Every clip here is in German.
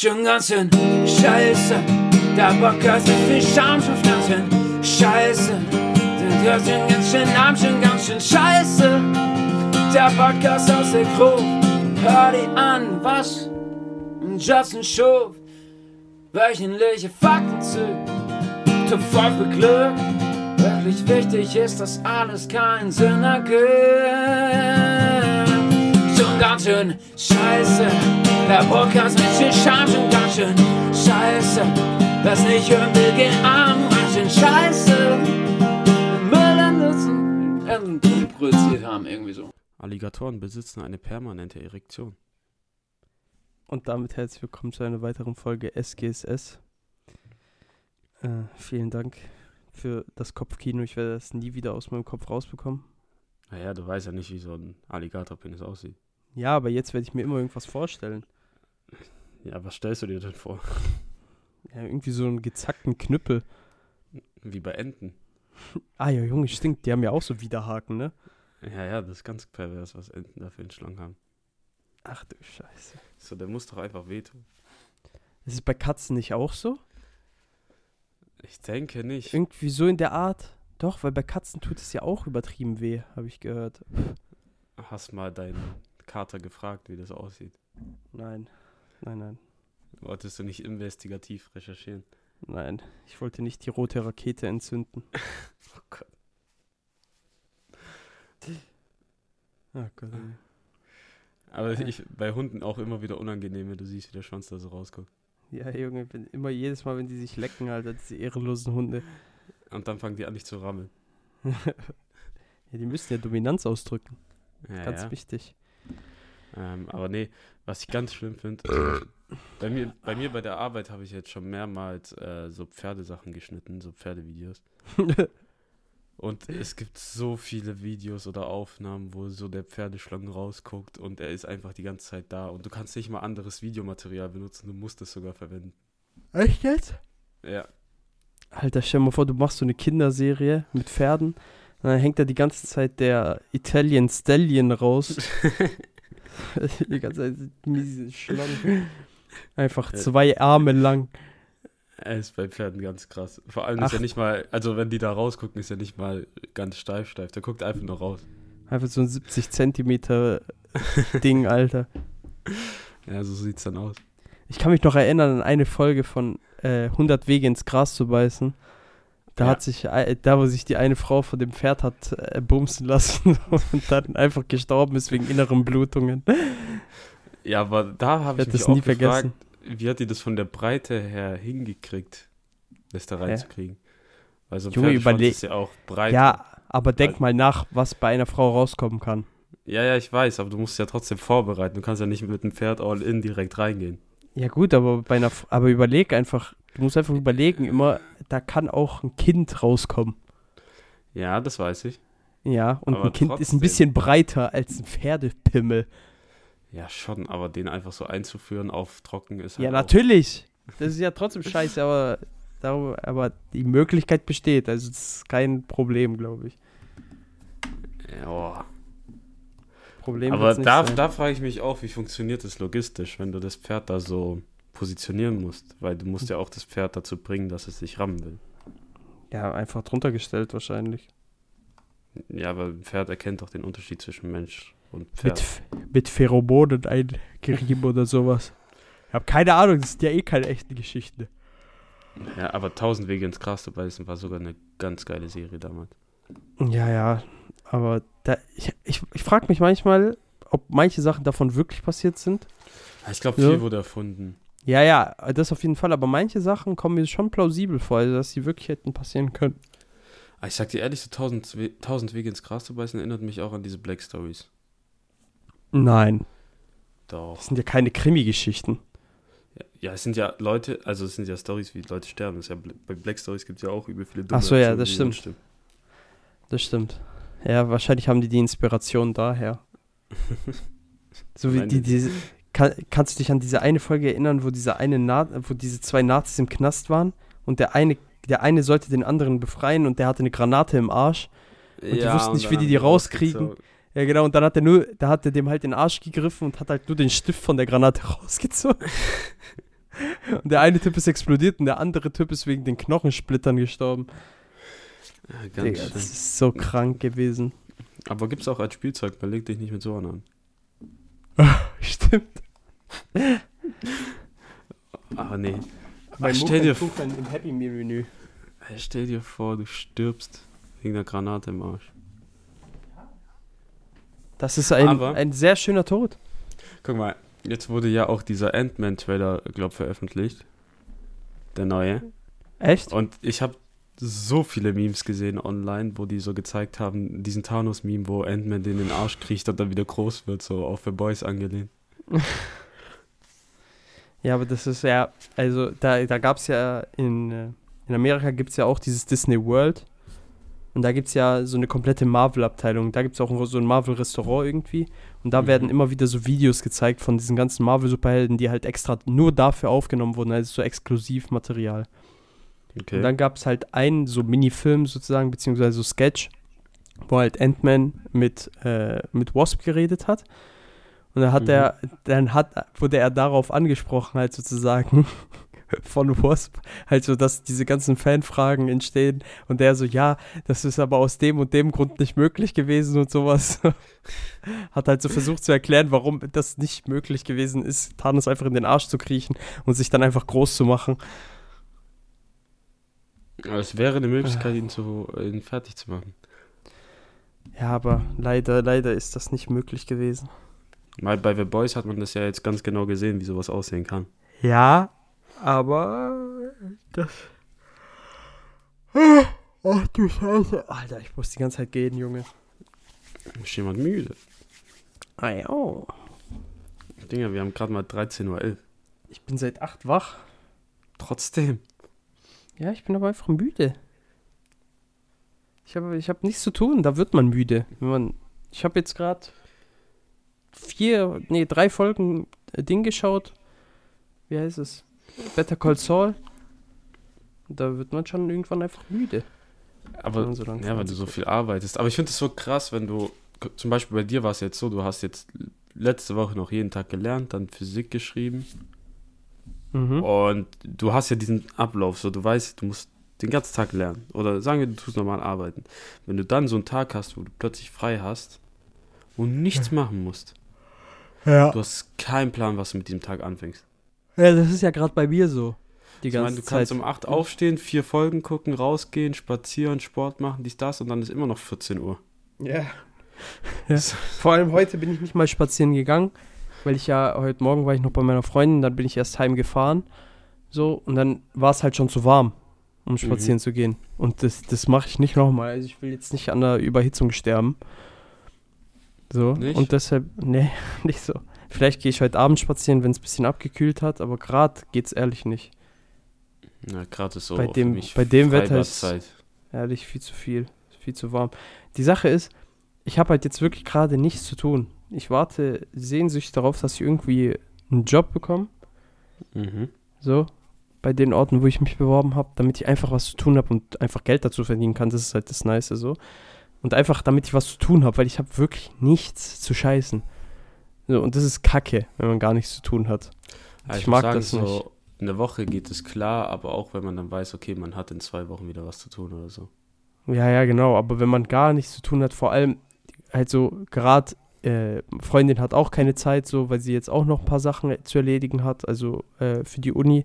Schon ganz schön scheiße. Der Podcast mit viel Charme schon ganz schön scheiße. Der schon ganz schön arm, schon ganz schön scheiße. Der Podcast aus der Gruppe. Hör die an, was Justin Schuf. Wöchentliche Fakten zu. Top 5 beglückt. Wirklich wichtig ist, dass alles keinen Sinn ergibt. Schon ganz schön scheiße. Der Podcast mit viel schon ganz schön scheiße. Was nicht hören will, geht arm, ganz schön scheiße. Müll produziert haben, irgendwie so. Alligatoren besitzen eine permanente Erektion. Und damit herzlich willkommen zu einer weiteren Folge SGSS. Äh, vielen Dank für das Kopfkino. Ich werde das nie wieder aus meinem Kopf rausbekommen. Naja, du weißt ja nicht, wie so ein Alligatorpenis aussieht. Ja, aber jetzt werde ich mir immer irgendwas vorstellen. Ja, was stellst du dir denn vor? Ja, irgendwie so einen gezackten Knüppel. Wie bei Enten. Ah ja, Junge, stinkt. Die haben ja auch so Widerhaken, ne? Ja, ja, das ist ganz pervers, was Enten da für einen Schlang haben. Ach du Scheiße. So, der muss doch einfach wehtun. Ist es bei Katzen nicht auch so? Ich denke nicht. Irgendwie so in der Art? Doch, weil bei Katzen tut es ja auch übertrieben weh, habe ich gehört. Hast mal deinen Kater gefragt, wie das aussieht. Nein, nein, nein, Wolltest du nicht investigativ recherchieren? nein. Ich wollte nicht die rote Rakete entzünden. Oh Gott. Oh Gott. Aber ich, bei Hunden auch immer wieder unangenehm, wenn du siehst, wie der Schwanz da so rausguckt. Ja, Junge, wenn, immer jedes Mal, wenn die sich lecken, Alter, diese ehrenlosen Hunde. Und dann fangen die an, dich zu rammeln. Ja, die müssen ja Dominanz ausdrücken. Ja, Ganz ja. wichtig. Ähm, aber nee, was ich ganz schlimm finde, bei mir, bei mir bei der Arbeit habe ich jetzt schon mehrmals äh, so Pferdesachen geschnitten, so Pferdevideos. Und es gibt so viele Videos oder Aufnahmen, wo so der Pferdeschlangen rausguckt und er ist einfach die ganze Zeit da und du kannst nicht mal anderes Videomaterial benutzen, du musst es sogar verwenden. Echt jetzt? Ja. Alter, stell dir mal vor, du machst so eine Kinderserie mit Pferden. Und dann hängt da die ganze Zeit der Italian Stallion raus. die ganze Zeit miese Schlangen. Einfach Ja. zwei Arme lang. Er ist bei Pferden ganz krass. Vor allem ist Ach. er nicht mal, also wenn die da rausgucken, ist er nicht mal ganz steif steif. Der guckt einfach nur raus. Einfach so ein 70 Zentimeter Ding, Alter. Ja, so sieht's dann aus. Ich kann mich noch erinnern an eine Folge von äh, 100 Wege ins Gras zu beißen. Da Ja. hat sich, da wo sich die eine Frau von dem Pferd hat äh, bumsen lassen und dann einfach gestorben ist wegen inneren Blutungen. Ja, aber da habe Ich ich mich das nie gefragt, vergessen. wie hat die das von der Breite her hingekriegt, das da reinzukriegen? Weil so ein Junge, überleg- ist ja auch breit. Ja, aber denk mal nach, was bei einer Frau rauskommen kann. ja, ja, ich weiß, aber du musst ja trotzdem vorbereiten. Du kannst ja nicht mit dem Pferd all in direkt reingehen. Ja gut, aber bei einer, F- aber überleg einfach, du musst einfach überlegen, immer, da kann auch ein Kind rauskommen. Ja, das weiß ich. Ja, und Aber ein Kind ist trotzdem. ein bisschen breiter als ein Pferdepimmel. Ja, schon, aber den einfach so einzuführen auf trocken ist halt Ja, natürlich. Das ist ja trotzdem scheiße, aber, darüber, aber die Möglichkeit besteht. Also das ist kein Problem, glaube ich. Ja, oh. Problem Aber da, sein. da frage ich mich auch, wie funktioniert das logistisch, wenn du das Pferd da so positionieren musst? Weil du musst ja auch das Pferd dazu bringen, dass es sich rammen will. Ja, einfach drunter gestellt wahrscheinlich. Ja, aber ein Pferd erkennt doch den Unterschied zwischen Mensch und Mit, Pferd. F- mit Pheromonen eingerieben oder sowas. Ich habe keine Ahnung, das sind ja eh keine echten Geschichten. Ja, aber tausend Wege ins Gras zu beißen war sogar eine ganz geile Serie damals. Ja, ja, aber da, ich, ich, ich frage mich manchmal, ob manche Sachen davon wirklich passiert sind. Ich glaube, Ja. viel wurde erfunden. Ja, ja, das auf jeden Fall, aber manche Sachen kommen mir schon plausibel vor, also dass sie wirklich hätten passieren können. Ah, ich sag dir ehrlich, so tausend, We tausend Wege ins Gras zu beißen erinnert mich auch an diese Black Stories. Nein, Doch. das sind ja keine Krimi-Geschichten. Ja, es sind ja Leute, also es sind ja Stories, wie Leute sterben. Ja, bei Black Stories gibt es ja auch übel viele Ach so, ja, das stimmt. Das stimmt. Ja, wahrscheinlich haben die die Inspiration daher. So wie Meine- die, diese, kann, kannst du dich an diese eine Folge erinnern, wo diese eine Na wo diese zwei Nazis im Knast waren und der eine, der eine sollte den anderen befreien und der hatte eine Granate im Arsch. Und die wussten nicht, wie die die rauskriegen. Ja, genau, und dann hat er nur, da hat er dem halt den Arsch gegriffen und hat halt nur den Stift von der Granate rausgezogen. Und der eine Typ ist explodiert und der andere Typ ist wegen den Knochensplittern gestorben. Ja, Digga, das ist so krank gewesen. Aber gibt's auch als Spielzeug, man legt dich nicht mit so an. Stimmt. Aber nee. Mein stell dir Mucke im Happy Meal Menü. Stell dir vor, du stirbst wegen einer Granate im Arsch. Das ist ein, Aber- ein sehr schöner Tod. Guck mal, jetzt wurde ja auch dieser Ant-Man-Trailer, glaub, veröffentlicht. Der neue. Echt? Und ich habe so viele Memes gesehen online, wo die so gezeigt haben, diesen Thanos-Meme, wo Ant-Man den in den Arsch kriecht und dann wieder groß wird, so auch für Boys angelehnt. Ja, aber das ist ja, also da, da gab es ja in, äh, in Amerika gibt es ja auch dieses Disney World. Und da gibt es ja so eine komplette Marvel-Abteilung. Da gibt es auch so ein Marvel-Restaurant irgendwie. Und da Mhm. werden immer wieder so Videos gezeigt von diesen ganzen Marvel-Superhelden, die halt extra nur dafür aufgenommen wurden, also so Exklusivmaterial. Okay. Und dann gab es halt einen so Mini-Film sozusagen, beziehungsweise so Sketch, wo halt Ant-Man mit, äh, mit Wasp geredet hat. Und dann hat Mhm. er, dann hat, wurde er darauf angesprochen, halt sozusagen von Wasp, halt so, dass diese ganzen Fanfragen entstehen und der so, ja, das ist aber aus dem und dem Grund nicht möglich gewesen und sowas. hat halt so versucht zu erklären, warum das nicht möglich gewesen ist, Thanos einfach in den Arsch zu kriechen und sich dann einfach groß zu machen. Aber es wäre eine Möglichkeit, ihn, zu, ihn fertig zu machen. Ja, aber leider, leider ist das nicht möglich gewesen. Weil bei The Boys hat man das ja jetzt ganz genau gesehen, wie sowas aussehen kann. Ja, aber das. Ach du Scheiße. Alter, ich muss die ganze Zeit gehen, Junge. Ist jemand müde? Ah ja. oh. Dinger, wir haben gerade mal 13.11 Uhr. Ich bin seit acht wach. Trotzdem. Ja, ich bin aber einfach müde. Ich habe ich hab nichts zu tun, da wird man müde. Wenn man, ich habe jetzt gerade vier, nee, drei Folgen äh, Ding geschaut. Wie heißt es? Better Call Saul. Da wird man schon irgendwann einfach müde. Aber, so ja, weil du so viel arbeitest. Aber ich finde es so krass, wenn du, zum Beispiel bei dir war es jetzt so, du hast jetzt letzte Woche noch jeden Tag gelernt, dann Physik geschrieben. Mhm. Und du hast ja diesen Ablauf, so du weißt, du musst den ganzen Tag lernen. Oder sagen wir, du tust normal arbeiten. Wenn du dann so einen Tag hast, wo du plötzlich frei hast und nichts machen musst, Ja. du hast keinen Plan, was du mit diesem Tag anfängst. ja, das ist ja gerade bei mir so. Die Ich ganze meine, du kannst Zeit. um 8 aufstehen, vier Folgen gucken, rausgehen, spazieren, Sport machen, dies, das und dann ist immer noch 14 Uhr. Ja. ja. Vor allem heute bin ich nicht mal spazieren gegangen, weil ich ja, heute Morgen war ich noch bei meiner Freundin, dann bin ich erst heimgefahren. So, und dann war es halt schon zu warm, um spazieren Mhm. zu gehen. Und das, das mache ich nicht nochmal. Also ich will jetzt nicht an der Überhitzung sterben. So, Nicht? und deshalb, nee, nicht so. Vielleicht gehe ich heute Abend spazieren, wenn es ein bisschen abgekühlt hat, aber gerade geht's ehrlich nicht. Ja, gerade ist so Bei dem- mich bei dem Wetter ist-. Ehrlich, viel zu viel. Viel zu warm. Die Sache ist, ich habe halt jetzt wirklich gerade nichts zu tun. Ich warte sehnsüchtig darauf, dass ich irgendwie einen Job bekomme. Mhm. So. Bei den Orten, wo ich mich beworben habe, damit ich einfach was zu tun habe und einfach Geld dazu verdienen kann. Das ist halt das Nice so. Und einfach, damit ich was zu tun habe, weil ich habe wirklich nichts zu scheißen. So, und das ist kacke, wenn man gar nichts zu tun hat. Ja, ich muss mag sagen, das so nicht. In der Woche geht es klar, aber auch wenn man dann weiß, okay, man hat in zwei Wochen wieder was zu tun oder so. Ja, ja, genau. Aber wenn man gar nichts zu tun hat, vor allem halt so gerade äh, Freundin hat auch keine Zeit, so, weil sie jetzt auch noch ein paar Sachen zu erledigen hat, also äh, für die Uni.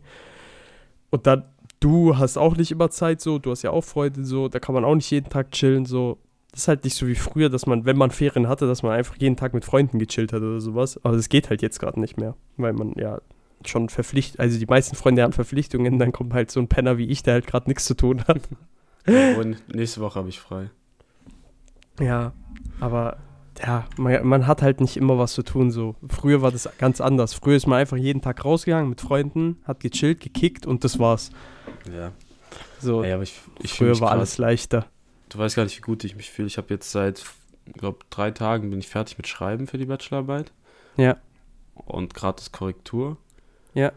Und dann, du hast auch nicht immer Zeit, so, du hast ja auch Freunde, so, da kann man auch nicht jeden Tag chillen, so. Das ist halt nicht so wie früher, dass man, wenn man Ferien hatte, dass man einfach jeden Tag mit Freunden gechillt hat oder sowas. Aber das geht halt jetzt gerade nicht mehr, weil man ja schon verpflichtet, also die meisten Freunde haben Verpflichtungen, dann kommt halt so ein Penner wie ich, der halt gerade nichts zu tun hat. Und nächste Woche habe ich frei. Ja, aber ja, man, man hat halt nicht immer was zu tun. So. Früher war das ganz anders. Früher ist man einfach jeden Tag rausgegangen mit Freunden, hat gechillt, gekickt und das war's. Ja. So, Ey, aber ich, ich früher war krass. alles leichter. Du weißt gar nicht, wie gut ich mich fühle. Ich habe jetzt seit, glaube drei Tagen bin ich fertig mit Schreiben für die Bachelorarbeit. Ja. Und gratis Korrektur. Ja.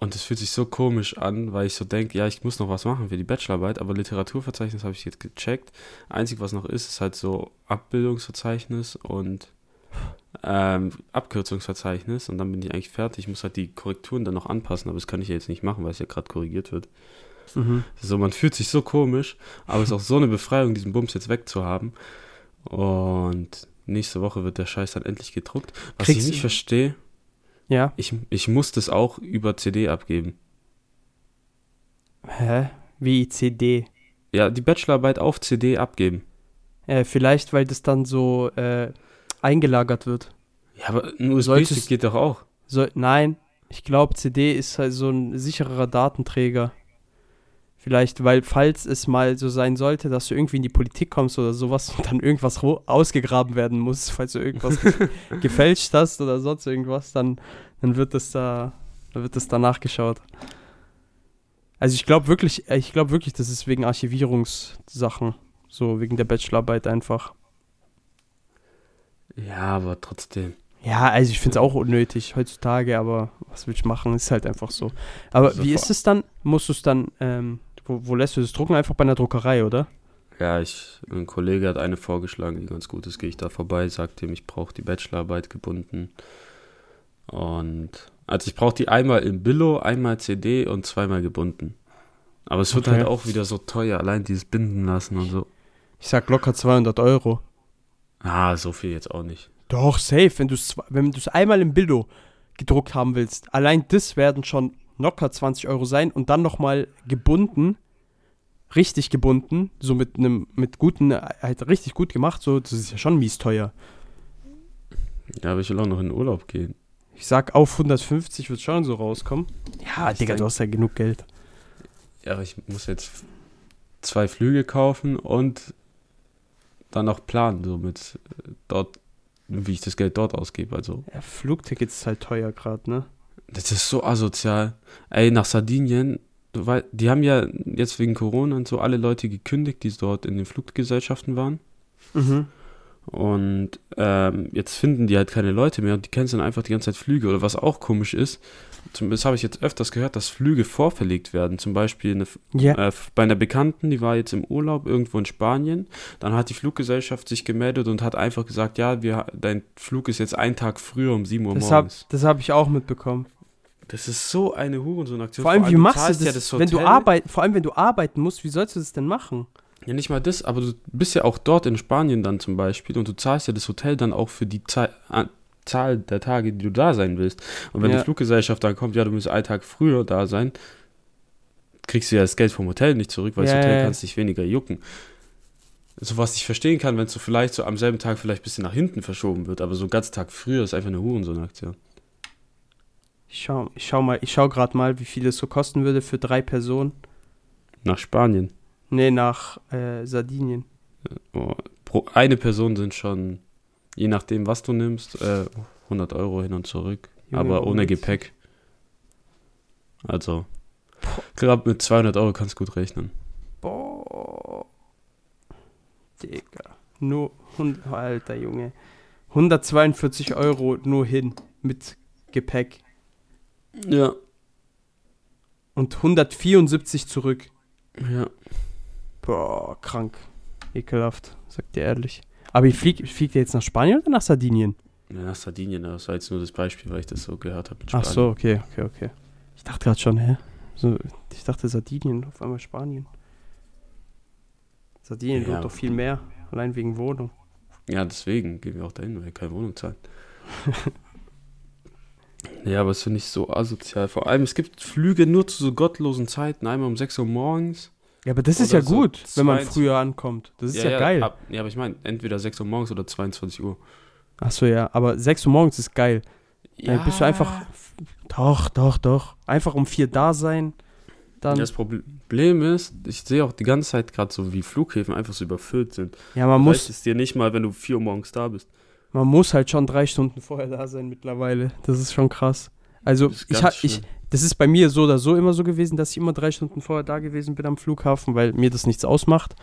Und es fühlt sich so komisch an, weil ich so denke, ja, ich muss noch was machen für die Bachelorarbeit, aber Literaturverzeichnis habe ich jetzt gecheckt. Einzig, was noch ist, ist halt so Abbildungsverzeichnis und ähm, Abkürzungsverzeichnis und dann bin ich eigentlich fertig. Ich muss halt die Korrekturen dann noch anpassen, aber das kann ich ja jetzt nicht machen, weil es ja gerade korrigiert wird. Mhm. So, man fühlt sich so komisch, aber es ist auch so eine Befreiung, diesen Bums jetzt wegzuhaben. Und nächste Woche wird der Scheiß dann endlich gedruckt. Was Kriegst ich nicht verstehe, Ja. ich, ich muss das auch über CD abgeben. Hä? Wie CD? Ja, die Bachelorarbeit auf CD abgeben. Äh, vielleicht, weil das dann so äh, eingelagert wird. Ja, aber ein USB-Stick geht doch auch. So, nein, ich glaube, CD ist halt so ein sichererer Datenträger. Vielleicht, weil falls es mal so sein sollte, dass du irgendwie in die Politik kommst oder sowas und dann irgendwas ausgegraben werden muss, falls du irgendwas ge gefälscht hast oder sonst irgendwas, dann, dann wird das da, dann wird das da nachgeschaut. Also ich glaube wirklich, äh, ich glaube wirklich, das ist wegen Archivierungssachen, so wegen der Bachelorarbeit einfach. Ja, aber trotzdem. Ja, also ich finde es auch unnötig heutzutage, aber was will ich machen, ist halt einfach so. Aber Also wie ist es dann? Musst du es dann, ähm, wo, wo lässt du das drucken? Einfach bei einer Druckerei, oder? Ja, ich, ein Kollege hat eine vorgeschlagen, die ganz gut ist. Gehe ich da vorbei, sagt ihm, ich brauche die Bachelorarbeit gebunden. Und also ich brauche die einmal in Billo, einmal CD und zweimal gebunden. Aber es wird Okay. halt auch wieder so teuer, allein dieses Binden lassen und so. Ich sag locker 200 Euro. Ah, so viel jetzt auch nicht. Doch, safe, wenn du es wenn du's einmal im Bildo gedruckt haben willst. Allein das werden schon locker 20 Euro sein und dann nochmal gebunden, richtig gebunden, so mit einem, mit guten, halt richtig gut gemacht, so, das ist ja schon mies teuer. Ja, aber ich will auch noch in den Urlaub gehen. Ich sag, auf 150 wird schon so rauskommen. Ja, Ich Digga, denk- du hast ja genug Geld. Ja, aber ich muss jetzt zwei Flüge kaufen und dann noch planen, so mit äh, dort, wie ich das Geld dort ausgebe. Also, Ja, Flugtickets ist halt teuer gerade, ne? Das ist so asozial. Ey, nach Sardinien, die haben ja jetzt wegen Corona und so alle Leute gekündigt, die dort in den Fluggesellschaften waren. Mhm. Und ähm, jetzt finden die halt keine Leute mehr und die canceln einfach die ganze Zeit Flüge. Oder was auch komisch ist, das habe ich jetzt öfters gehört, dass Flüge vorverlegt werden. Zum Beispiel eine, Ja. äh, bei einer Bekannten, die war jetzt im Urlaub irgendwo in Spanien. Dann hat die Fluggesellschaft sich gemeldet und hat einfach gesagt, ja, wir, dein Flug ist jetzt einen Tag früher um 7 Uhr Das habe morgens. das hab ich auch mitbekommen. Das ist so eine Hurensohn-Aktion. Vor allem, wie machst du das, ja das wenn du arbeiten, vor allem wenn du arbeiten musst, wie sollst du das denn machen? Ja, nicht mal das, aber du bist ja auch dort in Spanien dann zum Beispiel und du zahlst ja das Hotel dann auch für die Zahl, an- Zahl der Tage, die du da sein willst. Und wenn Ja. die Fluggesellschaft dann kommt, ja, du musst einen Tag früher da sein, kriegst du ja das Geld vom Hotel nicht zurück, weil Ja, das Hotel ja. kannst dich weniger jucken. So was ich verstehen kann, wenn es so vielleicht so am selben Tag vielleicht ein bisschen nach hinten verschoben wird, aber so einen ganzen Tag früher ist einfach eine Hurensohn-Aktion. Ich schau, ich schau mal, ich schau gerade mal, wie viel es so kosten würde für drei Personen. Nach Spanien. Nee, nach äh, Sardinien. Oh, pro, eine Person sind schon, je nachdem, was du nimmst, äh, 100 Euro hin und zurück. Junge, aber ohne. Gepäck. Also, ich glaube, mit 200 Euro kannst du gut rechnen. Boah. Digga. Nur, 100, alter Junge. 142 Euro nur hin mit Gepäck. Ja. Und 174 zurück. Ja. Boah, krank. Ekelhaft, sagt dir ehrlich. Aber ich flieg, fliegt ihr jetzt nach Spanien oder nach Sardinien? ja nach Sardinien, das war jetzt nur das Beispiel, weil ich das so gehört habe. Ach so, okay, okay, okay. Ich dachte gerade schon, hä? So, ich dachte Sardinien, auf einmal Spanien. Sardinien Ja. lohnt doch viel mehr, allein wegen Wohnung. Ja, deswegen gehen wir auch dahin, weil wir keine Wohnung zahlen. ja, aber das finde ich so asozial. Vor allem, es gibt Flüge nur zu so gottlosen Zeiten. Einmal um 6 Uhr morgens. Ja, aber das ist ja so gut, wenn man 22 früher ankommt. Das ist ja, geil. Ab, ja, aber ich meine, entweder 6 Uhr morgens oder 22 Uhr. Ach so, ja, aber 6 Uhr morgens ist geil. Dann bist du einfach. Doch, doch, doch. Einfach um vier da sein. Dann. Das Problem ist, ich sehe auch die ganze Zeit gerade so, wie Flughäfen einfach so überfüllt sind. ja, man Reicht muss, es dir nicht mal, wenn du 4 Uhr morgens da bist. Man muss halt schon drei Stunden vorher da sein mittlerweile. Das ist schon krass. Also, Das ist ich, ha- ich, das ist bei mir so oder so immer so gewesen, dass ich immer drei Stunden vorher da gewesen bin am Flughafen, weil mir das nichts ausmacht,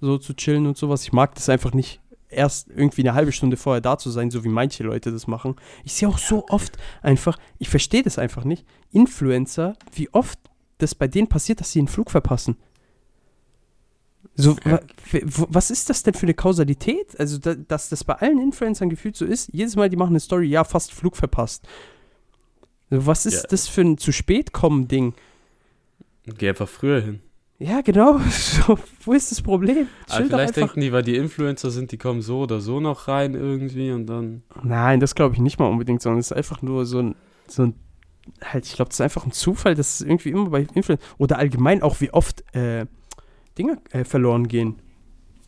so zu chillen und sowas. Ich mag das einfach nicht, erst irgendwie eine halbe Stunde vorher da zu sein, so wie manche Leute das machen. Ich sehe auch so oft einfach, ich verstehe das einfach nicht, Influencer, wie oft das bei denen passiert, dass sie einen Flug verpassen. So, wa- was ist das denn für eine Kausalität? Also, da, dass das bei allen Influencern gefühlt so ist, jedes Mal, die machen eine Story, ja, fast Flug verpasst. So, was ist Ja. das für ein zu spät kommen Ding? Geh einfach früher hin. Ja, genau. So, wo ist das Problem? Doch vielleicht denken die, weil die Influencer sind, die kommen so oder so noch rein irgendwie und dann. Nein, das glaube ich nicht mal unbedingt, sondern es ist einfach nur so ein, so ein halt, ich glaube, das ist einfach ein Zufall, dass es irgendwie immer bei Influencern oder allgemein auch wie oft äh, Dinge äh, verloren gehen.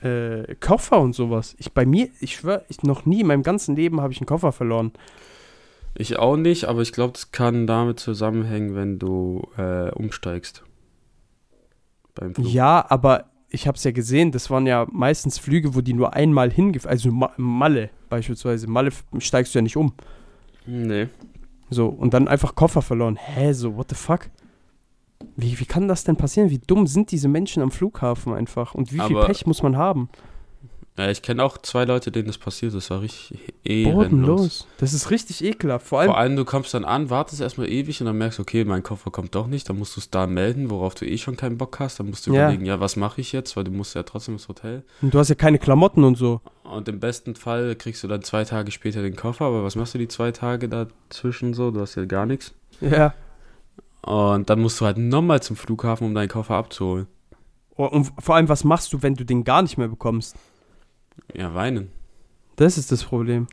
Äh, Koffer und sowas. Ich bei mir, ich schwöre, ich noch nie in meinem ganzen Leben habe ich einen Koffer verloren. Ich auch nicht, aber ich glaube, das kann damit zusammenhängen, wenn du äh, umsteigst. Beim Flug. Ja, aber ich habe es ja gesehen, das waren ja meistens Flüge, wo die nur einmal hingefahren, also Ma Malle beispielsweise. Malle steigst du ja nicht um. Nee. So, und dann einfach Koffer verloren. Hä, so, what the fuck? Wie, wie kann das denn passieren? Wie dumm sind diese Menschen am Flughafen einfach? Und wie viel Aber- Pech muss man haben? Ja, ich kenne auch zwei Leute, denen das passiert ist. Das war richtig ehrenlos. Bodenlos. Das ist richtig ekelhaft. Vor allem, Vor allem, du kommst dann an, wartest erstmal ewig und dann merkst, okay, mein Koffer kommt doch nicht. Dann musst du es da melden, worauf du eh schon keinen Bock hast. Dann musst du Ja. überlegen, ja, was mache ich jetzt? Weil du musst ja trotzdem ins Hotel. und du hast ja keine Klamotten und so. Und im besten Fall kriegst du dann zwei Tage später den Koffer. Aber was machst du die zwei Tage dazwischen so? Du hast ja gar nichts. Ja. Und dann musst du halt nochmal zum Flughafen, um deinen Koffer abzuholen. Oh, Und vor allem, was machst du, wenn du den gar nicht mehr bekommst? Ja, weinen. Das ist das Problem.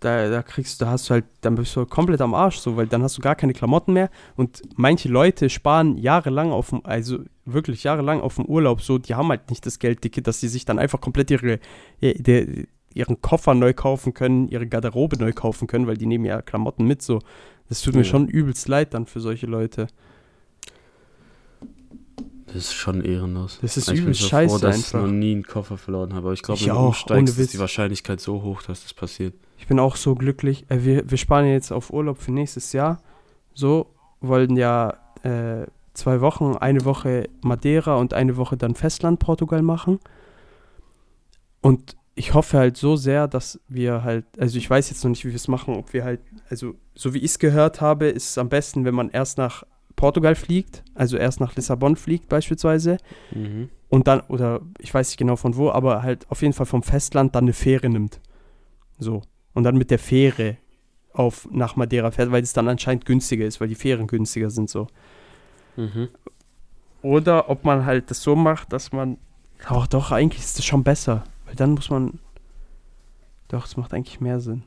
Da, da kriegst du, da hast du halt, dann bist du komplett am Arsch, so, weil dann hast du gar keine Klamotten mehr. Und manche Leute sparen jahrelang auf dem, also wirklich jahrelang auf dem Urlaub, so, die haben halt nicht das Geld, dicke, dass sie sich dann einfach komplett ihre, ihre, ihren Koffer neu kaufen können, ihre Garderobe neu kaufen können, weil die nehmen ja Klamotten mit, so. Das tut mir Ja. schon übelst leid dann für solche Leute. Das ist schon ehrenlos. Das ist ich bin übelst so scheiße froh, dass ich einfach. noch nie einen Koffer verloren habe. Aber ich glaube, Ich wenn du auch, umsteigst, ist die Wahrscheinlichkeit so hoch, dass das passiert. Ich bin auch so glücklich. Äh, wir, wir sparen ja jetzt auf Urlaub für nächstes Jahr. So, wollen ja äh, zwei Wochen, eine Woche Madeira und eine Woche dann Festland Portugal machen. Und ich hoffe halt so sehr, dass wir halt, also ich weiß jetzt noch nicht, wie wir es machen, ob wir halt, also so wie ich es gehört habe, ist es am besten, wenn man erst nach Portugal fliegt, also erst nach Lissabon fliegt beispielsweise Mhm. und dann, oder ich weiß nicht genau von wo, aber halt auf jeden Fall vom Festland dann eine Fähre nimmt. So. Und dann mit der Fähre auf nach Madeira fährt, weil es dann anscheinend günstiger ist, weil die Fähren günstiger sind so. Mhm. Oder ob man halt das so macht, dass man. Doch, doch, eigentlich ist das schon besser. Weil dann muss man. Doch, es macht eigentlich mehr Sinn.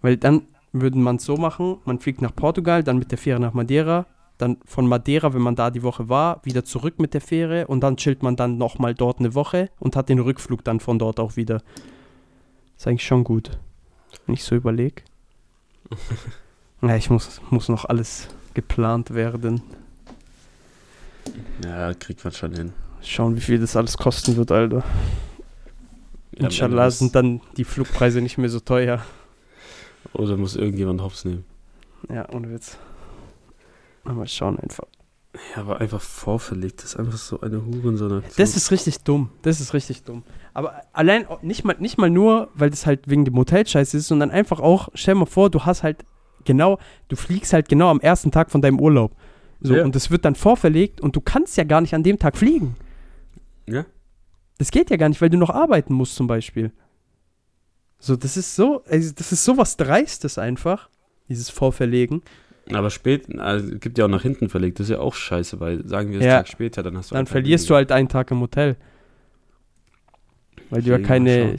Weil dann würde man es so machen, man fliegt nach Portugal, dann mit der Fähre nach Madeira, dann von Madeira, wenn man da die Woche war, wieder zurück mit der Fähre und dann chillt man dann nochmal dort eine Woche und hat den Rückflug dann von dort auch wieder. Ist eigentlich schon gut. Wenn ich so überlege. ja, ich muss, muss noch alles geplant werden. Ja, kriegt man schon hin. Schauen, wie viel das alles kosten wird, Alter. Inshallah sind dann die Flugpreise nicht mehr so teuer. Oder muss irgendjemand Hops nehmen. Ja, ohne Witz. Mal schauen einfach. Ja, aber einfach vorverlegt. Das ist einfach so eine Hurensohn. Das ist richtig dumm. Das ist richtig dumm. Aber allein nicht mal, nicht mal nur, weil das halt wegen dem Hotel-Scheiß ist, sondern einfach auch, stell mal vor, du hast halt genau, du fliegst halt genau am ersten Tag von deinem Urlaub. So, Ja. und das wird dann vorverlegt und du kannst ja gar nicht an dem Tag fliegen. Ja. Das geht ja gar nicht, weil du noch arbeiten musst zum Beispiel. So, das ist so, also das ist sowas Dreistes einfach, dieses Vorverlegen. Aber spät, also es gibt ja auch nach hinten verlegt. Das ist ja auch scheiße, weil sagen wir es Ja. Tag später, dann hast du Dann verlierst du halt einen Tag im Hotel. Weil du ja keine.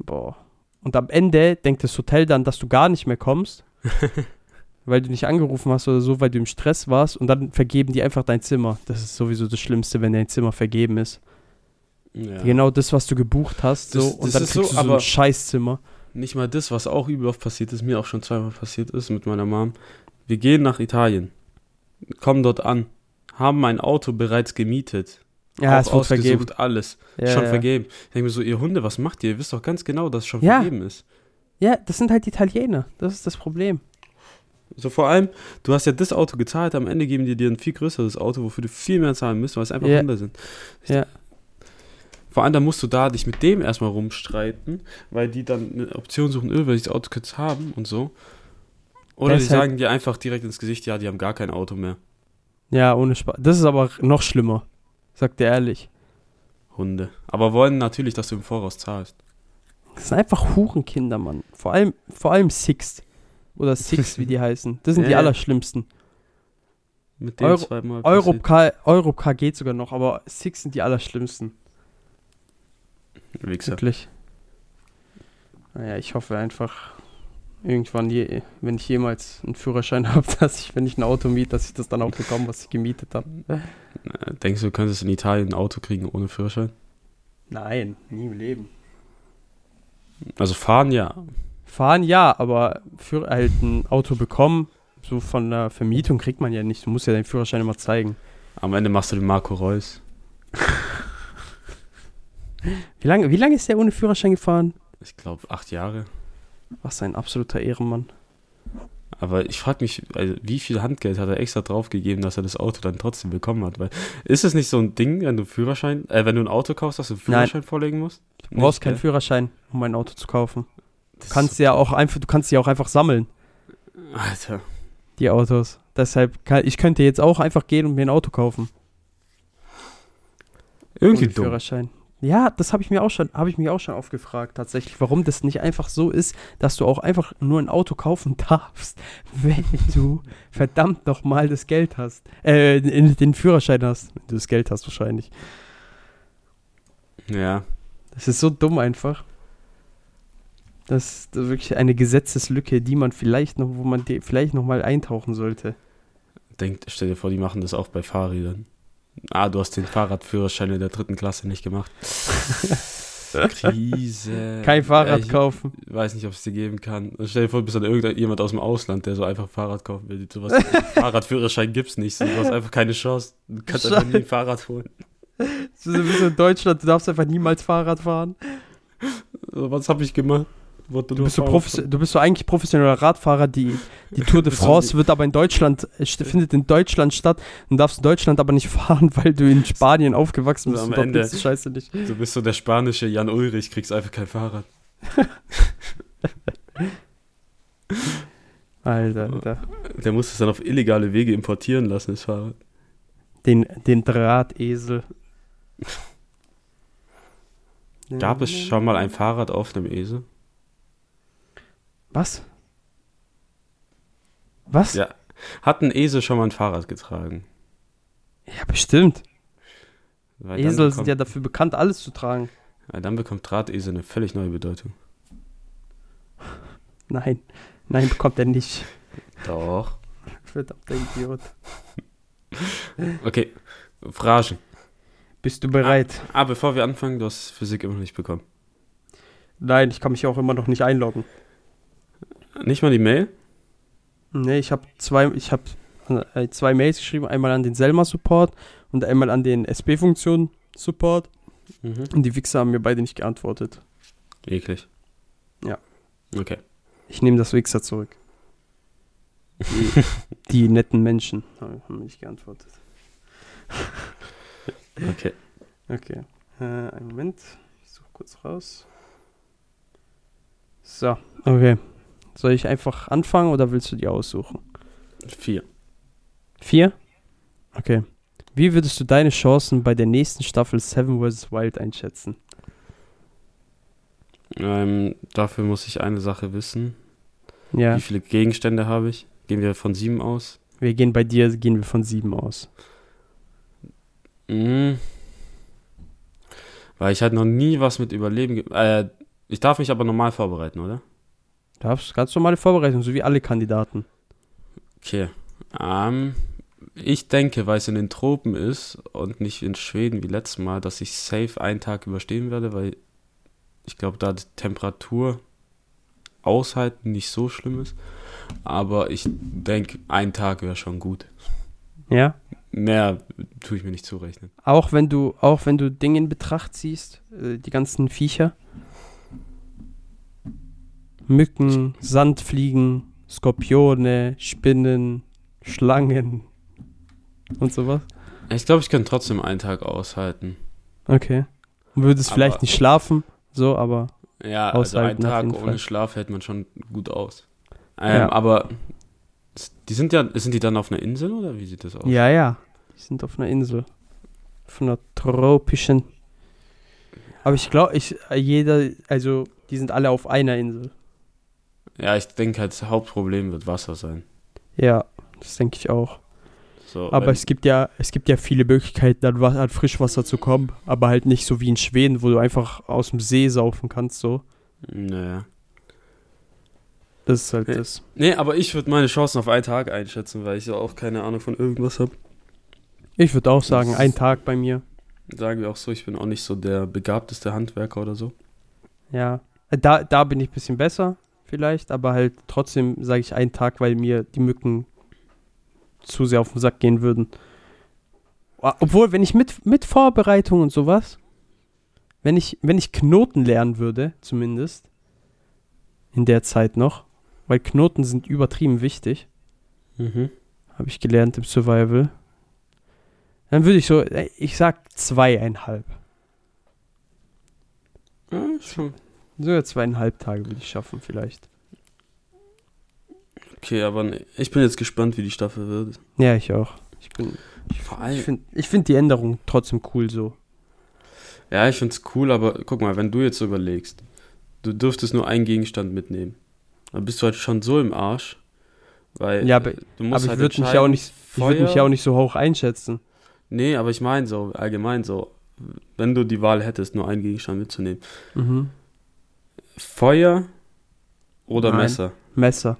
Boah. Und am Ende denkt das Hotel dann, dass du gar nicht mehr kommst. weil du nicht angerufen hast oder so, weil du im Stress warst. Und dann vergeben die einfach dein Zimmer. Das ist sowieso das Schlimmste, wenn dein Zimmer vergeben ist. Ja. Genau das, was du gebucht hast. So, Das- und das dann ist kriegst so, du so ein aber- Scheißzimmer. Nicht mal das, was auch übel oft passiert ist, mir auch schon zweimal passiert ist mit meiner Mom. Wir gehen nach Italien, kommen dort an, haben mein Auto bereits gemietet. Ja, es wird vergeben. alles. Ja, schon ja. vergeben. Ich denke mir so, ihr Hunde, was macht ihr? Ihr wisst doch ganz genau, dass es schon Ja. vergeben ist. ja, das sind halt Italiener. Das ist das Problem. So vor allem, du hast ja das Auto gezahlt, am Ende geben die dir ein viel größeres Auto, wofür du viel mehr zahlen müsst, weil es einfach. Hunde sind. Ja. Vor allem, dann musst du da dich mit dem erstmal rumstreiten, weil die dann eine Option suchen, öh, weil die das Auto kurz haben und so. Oder die Deshalb- sagen dir einfach direkt ins Gesicht, ja, die haben gar kein Auto mehr. Ja, ohne Spaß. Das ist aber noch schlimmer. Sagt er ehrlich. Hunde. Aber wollen natürlich, dass du im Voraus zahlst. Das sind einfach Hurenkinder, Mann. Vor allem, vor allem Sixt. Oder Six, wie die heißen. Das sind die Ja. allerschlimmsten. Mit dem Euro- zweimal. Europcar, Europcar geht sogar noch, aber Six sind die allerschlimmsten. Wichser. Wirklich. Naja, ich hoffe einfach, irgendwann, je, wenn ich jemals einen Führerschein habe, dass ich, wenn ich ein Auto miete, dass ich das dann auch bekomme, was ich gemietet habe. Denkst du, du könntest in Italien ein Auto kriegen ohne Führerschein? Nein, nie im Leben. Also fahren ja. Fahren ja, aber für halt ein Auto bekommen, so von der Vermietung kriegt man ja nicht. Du musst ja deinen Führerschein immer zeigen. Am Ende machst du den Marco Reus. Wie lange, wie lange ist der ohne Führerschein gefahren? Ich glaube, acht Jahre. Was ein absoluter Ehrenmann. Aber ich frage mich, also, wie viel Handgeld hat er extra draufgegeben, dass er das Auto dann trotzdem bekommen hat? Weil ist es nicht so ein Ding, wenn du Führerschein, äh, wenn du ein Auto kaufst, dass du einen Führerschein vorlegen musst? Du brauchst keinen? Führerschein, um ein Auto zu kaufen. Du kannst ja auch einfach, du kannst sie auch einfach sammeln, Alter. die Autos. Deshalb, kann, ich könnte jetzt auch einfach gehen und mir ein Auto kaufen. Irgendwie ohne dumm. Führerschein. Ja, das habe ich mir auch schon, habe ich mich auch schon aufgefragt, tatsächlich, warum das nicht einfach so ist, dass du auch einfach nur ein Auto kaufen darfst, wenn du verdammt nochmal das Geld hast. Äh, den Führerschein hast. Wenn du das Geld hast, wahrscheinlich. Ja. Das ist so dumm einfach. Das ist wirklich eine Gesetzeslücke, die man vielleicht noch, wo man vielleicht noch mal eintauchen sollte. Denk, stell dir vor, die machen das auch bei Fahrrädern. Ah, du hast den Fahrradführerschein in der dritten Klasse nicht gemacht. Krise. Kein Fahrrad Ja, ich kaufen. weiß nicht, ob es dir geben kann. Und stell dir vor, du bist dann irgendjemand aus dem Ausland, der so einfach Fahrrad kaufen will. Sowas, Fahrradführerschein gibt's nicht. So, du hast einfach keine Chance. Du kannst einfach nie ein Fahrrad holen. So ein bisschen in Deutschland, du darfst einfach niemals Fahrrad fahren. So, was habe ich gemacht? Du nur bist, so du bist so eigentlich professioneller Radfahrer, die, die Tour de du France wird aber in Deutschland, findet in Deutschland statt und darfst in Deutschland aber nicht fahren, weil du in Spanien aufgewachsen bist Am Ende- Scheiße nicht. Du bist so der spanische Jan Ulrich, kriegst einfach kein Fahrrad. Alter, Alter. Der muss es dann auf illegale Wege importieren lassen, das Fahrrad. Den, den Drahtesel. Gab es schon mal ein Fahrrad auf einem Esel? Was? Was? Ja. Hat ein Esel schon mal ein Fahrrad getragen? Ja, bestimmt. Weil Esel bekommt, sind ja dafür bekannt, alles zu tragen. dann bekommt Drahtesel eine völlig neue Bedeutung. Nein, nein, bekommt er nicht. Doch. Verdammter Idiot. Okay, Phrasen. Bist du bereit? Ah, bevor wir anfangen, du hast Physik immer noch nicht bekommen. Nein, ich kann mich auch immer noch nicht einloggen. Nicht mal die Mail? Nee, ich habe zwei, ich habe äh, zwei Mails geschrieben, einmal an den Selma Support und einmal an den SB-Funktion Support Mhm. und die Wichser haben mir beide nicht geantwortet. Eklig. Ja. Okay. Ich nehme das Wichser zurück. Die, die netten Menschen haben mir nicht geantwortet. Okay. Okay. Äh, einen Moment. Ich suche kurz raus. So, okay. Soll ich einfach anfangen oder willst du die aussuchen? Vier. Vier? Okay. Wie würdest du deine Chancen bei der nächsten Staffel Seven vs. Wild einschätzen? Ähm, dafür muss ich eine Sache wissen. Ja, Wie viele Gegenstände habe ich? Gehen wir von sieben aus? wir gehen bei dir, gehen wir von sieben aus. Mhm. Weil ich halt noch nie was mit Überleben. Äh, ich darf mich aber normal vorbereiten, oder? Du hast ganz normale Vorbereitung, so wie alle Kandidaten. Okay. Ähm, ich denke, weil es in den Tropen ist und nicht in Schweden wie letztes Mal, dass ich safe einen Tag überstehen werde, weil ich glaube, da die Temperatur aushalten nicht so schlimm ist. Aber ich denke, ein Tag wäre schon gut. Ja? Mehr tue ich mir nicht zurechnen. Auch wenn du, auch wenn du Dinge in Betracht ziehst, äh, die ganzen Viecher. Mücken, Sandfliegen, Skorpione, Spinnen, Schlangen und sowas. Ich glaube, ich könnte trotzdem einen Tag aushalten. Okay. Und würdest Aber- vielleicht nicht schlafen, so, aber Ja, also einen Tag ohne Fall. Schlaf hält man schon gut aus. Ähm, Ja. Aber die sind ja, sind die dann auf einer Insel oder wie sieht das aus? ja, ja. Die sind auf einer Insel. Auf einer tropischen Aber ich glaube, ich, jeder, also die sind alle auf einer Insel. Ja, ich denke halt, das Hauptproblem wird Wasser sein. Ja, das denke ich auch. So, Aber es gibt ja, es gibt ja viele Möglichkeiten, an, an Frischwasser zu kommen, aber halt nicht so wie in Schweden, wo du einfach aus dem See saufen kannst, so. Naja. Das ist halt Ja. das. Nee, aber ich würde meine Chancen auf einen Tag einschätzen, weil ich ja auch keine Ahnung von irgendwas habe. Ich würde auch sagen, Das- ein Tag bei mir. Sagen wir auch so, ich bin auch nicht so der begabteste Handwerker oder so. Ja. Äh, Da, da bin ich ein bisschen besser, vielleicht, aber halt trotzdem sage ich einen Tag, weil mir die Mücken zu sehr auf den Sack gehen würden. O- Obwohl, wenn ich mit, mit Vorbereitung und sowas, wenn ich, wenn ich Knoten lernen würde, zumindest, in der Zeit noch, weil Knoten sind übertrieben wichtig, Mhm. habe ich gelernt im Survival, dann würde ich so, äh, ich sag zweieinhalb. Ja, schon. Sogar zweieinhalb Tage würde ich schaffen, vielleicht. Okay, aber nee, ich bin jetzt gespannt, wie die Staffel wird. Ja, ich auch. Ich bin, ich allem, finde ich find die Änderung trotzdem cool so. ja, ich find's cool, aber guck mal, wenn du jetzt so überlegst, du dürftest nur einen Gegenstand mitnehmen. Dann bist du halt schon so im Arsch. Weil Ja, aber- du musst Aber halt ich würde mich ja auch entscheiden, nicht, ich würde mich ja auch nicht so hoch einschätzen. Nee, aber ich meine so, allgemein so, wenn du die Wahl hättest, nur einen Gegenstand mitzunehmen. Mhm. Feuer oder Nein. Messer? Messer.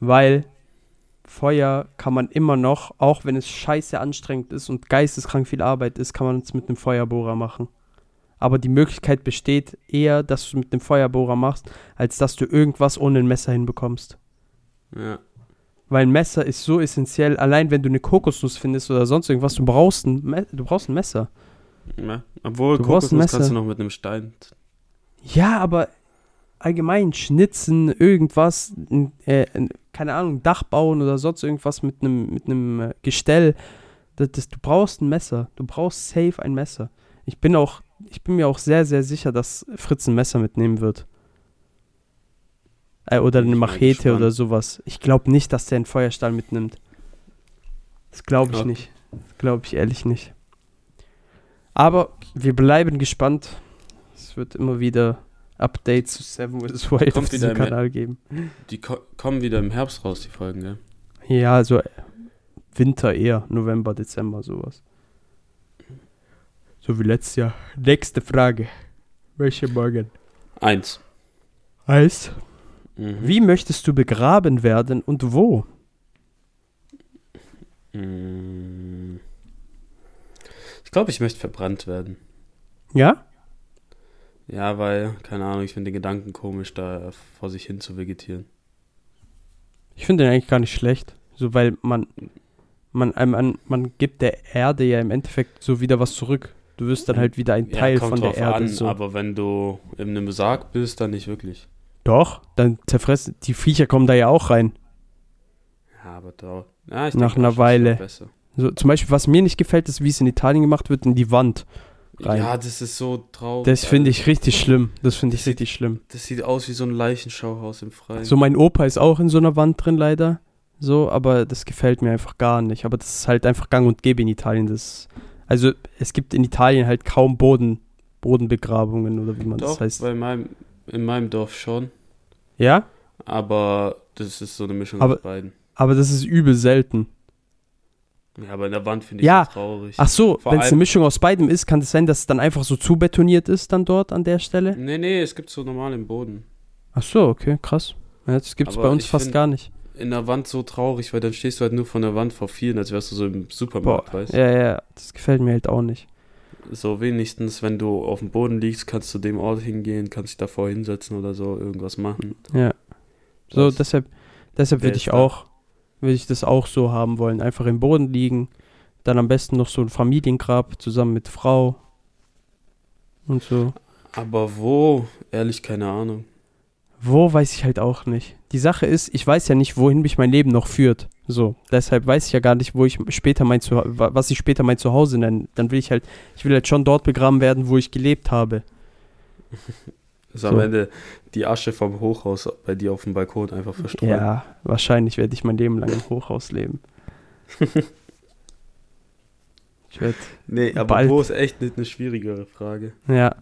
Weil Feuer kann man immer noch, auch wenn es scheiße anstrengend ist und geisteskrank viel Arbeit ist, kann man es mit einem Feuerbohrer machen. Aber die Möglichkeit besteht eher, dass du es mit einem Feuerbohrer machst, als dass du irgendwas ohne ein Messer hinbekommst. Ja. Weil ein Messer ist so essentiell, allein wenn du eine Kokosnuss findest oder sonst irgendwas, du brauchst ein, Me du brauchst ein Messer. ja. Obwohl, Du Kokosnuss kannst du noch mit einem Stein. Ja, aber allgemein schnitzen, irgendwas, äh, keine Ahnung, Dach bauen oder sonst irgendwas mit einem mit einem äh, Gestell. Das, das, du brauchst ein Messer. Du brauchst safe ein Messer. Ich bin auch, ich bin mir auch sehr, sehr sicher, dass Fritz ein Messer mitnehmen wird. Äh, oder eine Machete oder sowas. Ich glaube nicht, dass der einen Feuerstahl mitnimmt. Das glaube ich Ja. nicht. Das glaube ich ehrlich nicht. Aber wir bleiben gespannt. Es wird immer wieder Updates zu Seven vs. Wild auf diesem Kanal geben. Die ko kommen wieder im Herbst raus, die Folgen, gell? Ja, also äh, Winter eher, November, Dezember, sowas. So wie letztes Jahr. Nächste Frage. Welche morgen? Eins. Eis. Mhm. Wie möchtest du begraben werden und wo? Mm. Ich glaube, ich möchte verbrannt werden. Ja? Ja, weil, keine Ahnung, ich finde den Gedanken komisch, da vor sich hin zu vegetieren. Ich finde den eigentlich gar nicht schlecht. So, weil man, man, einem an- man gibt der Erde ja im Endeffekt so wieder was zurück. Du wirst dann halt wieder ein Teil kommt von der Erde. an, so. aber wenn du in einem Sarg bist, dann nicht wirklich. Doch, dann zerfressen. Die Viecher kommen da ja auch rein. Ja, aber da. Ja, ich Nach denke, einer Weile. So, zum Beispiel, was mir nicht gefällt, ist, wie es in Italien gemacht wird, in die Wand. Rein. Ja, das ist so traurig. Das finde ich richtig schlimm. Das finde ich Das sieht- richtig schlimm. Das sieht aus wie so ein Leichenschauhaus im Freien. So, mein Opa ist auch in so einer Wand drin, leider. So, aber das gefällt mir einfach gar nicht. Aber das ist halt einfach gang und gäbe in Italien. Das, also, es gibt in Italien halt kaum Boden, Bodenbegrabungen oder wie man Doch, das heißt. bei meinem, in meinem Dorf schon. Ja? Aber das ist so eine Mischung Aber- aus beiden. Aber das ist übel selten. Ja, aber in der Wand finde ich Ja. das traurig. Ach so, wenn es eine Mischung aus beidem ist, kann es sein, dass es dann einfach so zubetoniert ist dann dort an der Stelle? Nee, nee, es gibt so normal im Boden. Ach so, okay, krass. Ja, das gibt es bei uns fast gar nicht. In der Wand so traurig, weil dann stehst du halt nur von der Wand vor vielen, als wärst du so im Supermarkt, Boah, weißt ja, ja, das gefällt mir halt auch nicht. So wenigstens, wenn du auf dem Boden liegst, kannst du dem Ort hingehen, kannst dich davor hinsetzen oder so, irgendwas machen. Ja. So, Das- deshalb, deshalb würde ich auch, würde ich das auch so haben wollen. Einfach im Boden liegen, dann am besten noch so ein Familiengrab zusammen mit Frau und so. Aber wo? Ehrlich, keine Ahnung. Wo weiß ich halt auch nicht. Die Sache ist, ich weiß ja nicht, wohin mich mein Leben noch führt. So, deshalb weiß ich ja gar nicht, wo ich später mein Zuha was ich später mein Zuhause nenne. Dann will ich halt, ich will halt schon dort begraben werden, wo ich gelebt habe. Ist am So. Ende die Asche vom Hochhaus bei dir auf dem Balkon einfach verstreut. Ja, wahrscheinlich werde ich mein Leben lang im Hochhaus leben. Ich werde Nee, aber Bald. wo ist echt nicht eine schwierigere Frage. Ja.